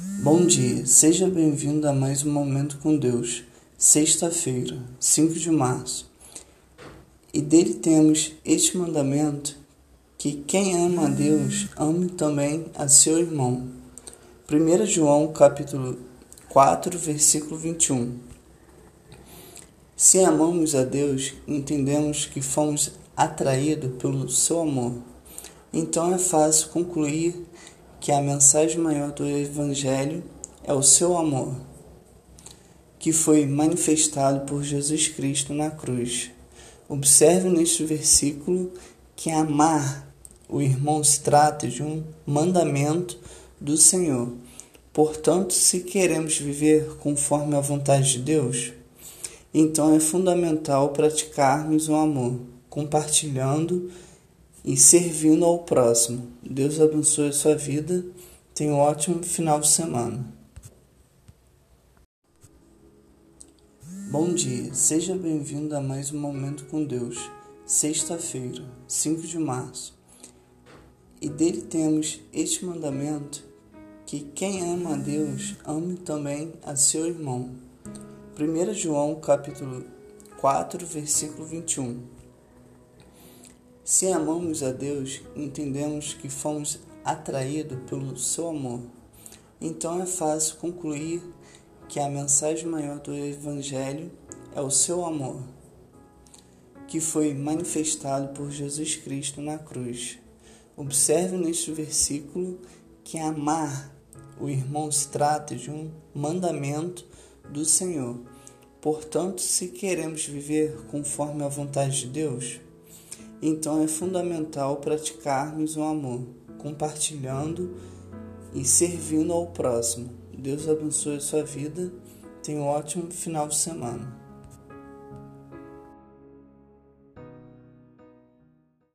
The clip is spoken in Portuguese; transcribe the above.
Bom dia, seja bem-vindo a mais um Momento com Deus, sexta-feira, 5 de março. E dele temos este mandamento: que quem ama a Deus, ame também a seu irmão. 1 João capítulo 4, versículo 21. Se amamos a Deus, entendemos que fomos atraídos pelo seu amor. Então é fácil concluir que a mensagem maior do Evangelho é o seu amor, que foi manifestado por Jesus Cristo na cruz. Observe neste versículo que amar o irmão se trata de um mandamento do Senhor. Portanto, se queremos viver conforme a vontade de Deus, então é fundamental praticarmos o amor, compartilhando e servindo ao próximo. Deus abençoe a sua vida. Tenha um ótimo final de semana. Bom dia, seja bem-vindo a mais um Momento com Deus, sexta-feira, 5 de março. E dele temos este mandamento: que quem ama a Deus, ame também a seu irmão. 1 João capítulo 4, versículo 21. Se amamos a Deus, entendemos que fomos atraídos pelo seu amor. Então é fácil concluir que a mensagem maior do Evangelho é o seu amor, que foi manifestado por Jesus Cristo na cruz. Observe neste versículo que amar o irmão se trata de um mandamento do Senhor. Portanto, se queremos viver conforme a vontade de Deus, então é fundamental praticarmos o amor, compartilhando e servindo ao próximo. Deus abençoe a sua vida. Tenha um ótimo final de semana.